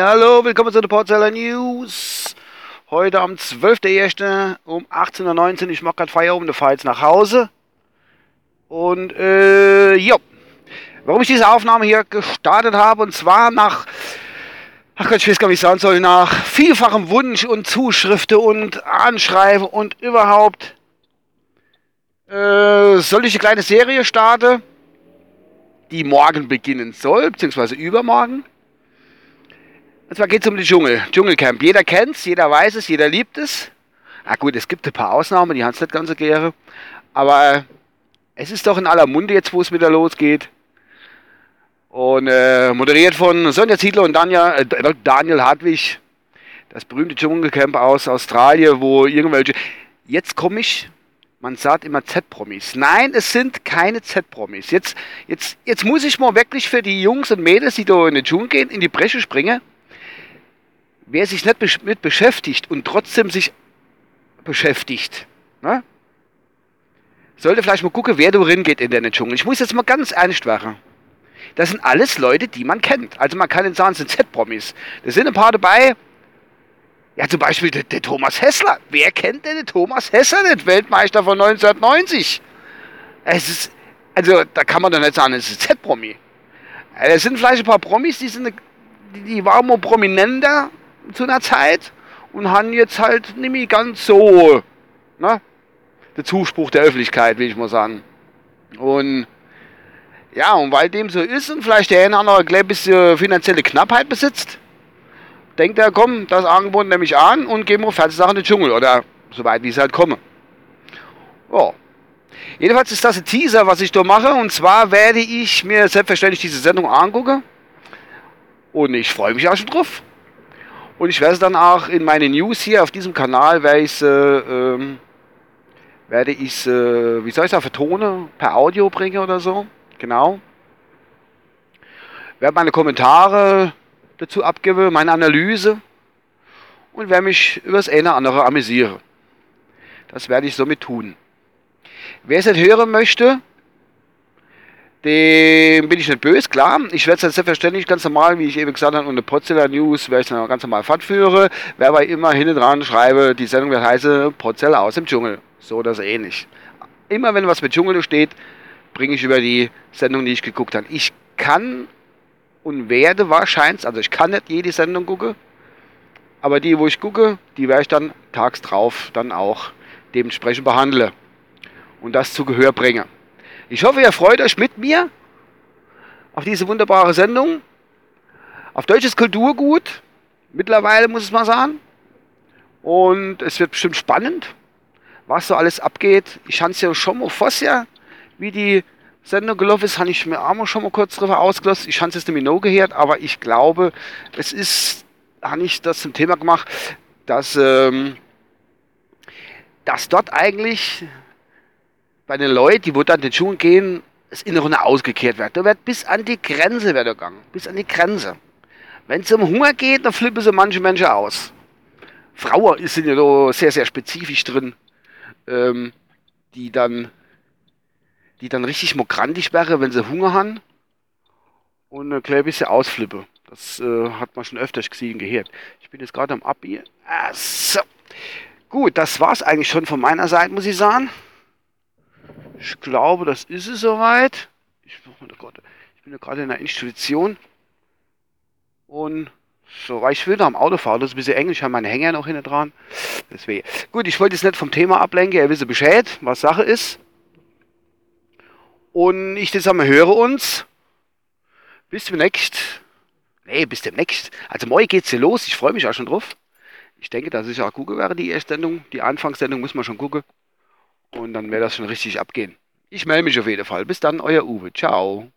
Hallo, willkommen zu den Portzeller News. Heute am 12.01. um 18.19 Uhr. Ich mache gerade Feierabend, da fahre jetzt nach Hause. Und, äh, jo. Warum ich diese Aufnahme hier gestartet habe, und zwar nach, ach Gott, ich weiß gar nicht, wie ich sagen soll, nach vielfachem Wunsch und Zuschriften und Anschreiben und überhaupt, äh, soll ich eine kleine Serie starten? Die morgen beginnen soll, beziehungsweise übermorgen. Und zwar geht es um den Dschungel, Dschungelcamp. Jeder kennt es, jeder weiß es, jeder liebt es. Na gut, es gibt ein paar Ausnahmen, die haben es nicht ganz so gerne. Aber es ist doch in aller Munde jetzt, wo es wieder losgeht. Und äh, moderiert von Sonja Ziedler und Daniel, äh, Daniel Hartwig. Das berühmte Dschungelcamp aus Australien, wo irgendwelche... Jetzt komme ich man sagt immer Z-Promis. Nein, es sind keine Z-Promis. Jetzt, jetzt, jetzt muss ich mal wirklich für die Jungs und Mädels, die da in den Dschungel gehen, in die Bresche springen. Wer sich nicht mit beschäftigt und trotzdem sich beschäftigt, ne? sollte vielleicht mal gucken, wer da geht in den Dschungel. Ich muss jetzt mal ganz ernst werden. Das sind alles Leute, die man kennt. Also man kann nicht sagen, es sind Z-Promis. Da sind ein paar dabei, ja, zum Beispiel der, der, Thomas Hessler. Wer kennt denn den Thomas Hessler nicht? Weltmeister von 1990. Es ist, also da kann man doch nicht sagen, es ist Z-Promi. Es äh, sind vielleicht ein paar Promis, die, sind, die, die waren mal prominenter zu einer Zeit und haben jetzt halt mehr ganz so ne, der Zuspruch der Öffentlichkeit, will ich mal sagen. Und ja, und weil dem so ist und vielleicht der eine oder andere ein bisschen finanzielle Knappheit besitzt, denkt er, komm, das Angebot nehme ich an und gehen wir fertig Sachen in den Dschungel oder soweit wie es halt komme. Ja. Jedenfalls ist das ein Teaser, was ich da mache. Und zwar werde ich mir selbstverständlich diese Sendung angucken. Und ich freue mich auch schon drauf. Und ich werde es dann auch in meine News hier auf diesem Kanal, werde ich äh, ähm, werde ich äh, wie soll ich sagen, vertone, per Audio bringen oder so. Genau. Werde meine Kommentare dazu abgebe, meine Analyse und werde mich über das eine oder andere amüsieren. Das werde ich somit tun. Wer es nicht hören möchte, dem bin ich nicht böse, klar. Ich werde es dann selbstverständlich ganz normal, wie ich eben gesagt habe, unter Potzella News werde ich dann ganz normal fortführen. Wer aber immer hinten dran schreibe, die Sendung wird heißen Potzella aus dem Dschungel. So oder so ähnlich. Immer wenn was mit Dschungel steht, bringe ich über die Sendung, die ich geguckt habe. Ich kann und werde wahrscheinlich, also ich kann nicht jede Sendung gucken, aber die, wo ich gucke, die werde ich dann tags drauf dann auch dementsprechend behandeln und das zu Gehör bringen. Ich hoffe, ihr freut euch mit mir auf diese wunderbare Sendung. Auf deutsches Kulturgut, mittlerweile muss ich mal sagen. Und es wird bestimmt spannend, was so alles abgeht. Ich habe es ja schon mal vorher, wie die Sendung gelaufen ist, habe ich mir auch schon mal kurz drüber ausgelassen. Ich habe es jetzt nämlich noch gehört, aber ich glaube, es ist, habe ich das zum Thema gemacht, dass, ähm, dass dort eigentlich bei den Leuten, die wo dann den Schuhen gehen, das Innere ausgekehrt wird. Da wird bis an die Grenze wird gegangen. Bis an die Grenze. Wenn es um Hunger geht, dann flippen sie manche Menschen aus. Frauen sind ja da sehr, sehr spezifisch drin, ähm, die dann die dann richtig mokrantig wäre, wenn sie Hunger haben und ein klein bisschen ausflippe. Das äh, hat man schon öfters gesehen, gehört. Ich bin jetzt gerade am Abbiegen. Ah, so. Gut, das war's eigentlich schon von meiner Seite, muss ich sagen. Ich glaube, das ist es soweit. Ich, ich bin ja gerade in der Institution. Und so, weil ich will noch am Auto fahren, das ist ein bisschen eng, ich habe meine Hänger noch hinten dran. Deswegen. Gut, ich wollte jetzt nicht vom Thema ablenken, ihr wisst Bescheid, was Sache ist. Und ich zusammen höre uns. Bis demnächst. Nee, bis demnächst. Also morgen geht's hier los. Ich freue mich auch schon drauf. Ich denke, dass ich auch gucke wäre, die erste Sendung. Die Anfangssendung muss man schon gucken. Und dann wäre das schon richtig abgehen. Ich melde mich auf jeden Fall. Bis dann, euer Uwe. Ciao.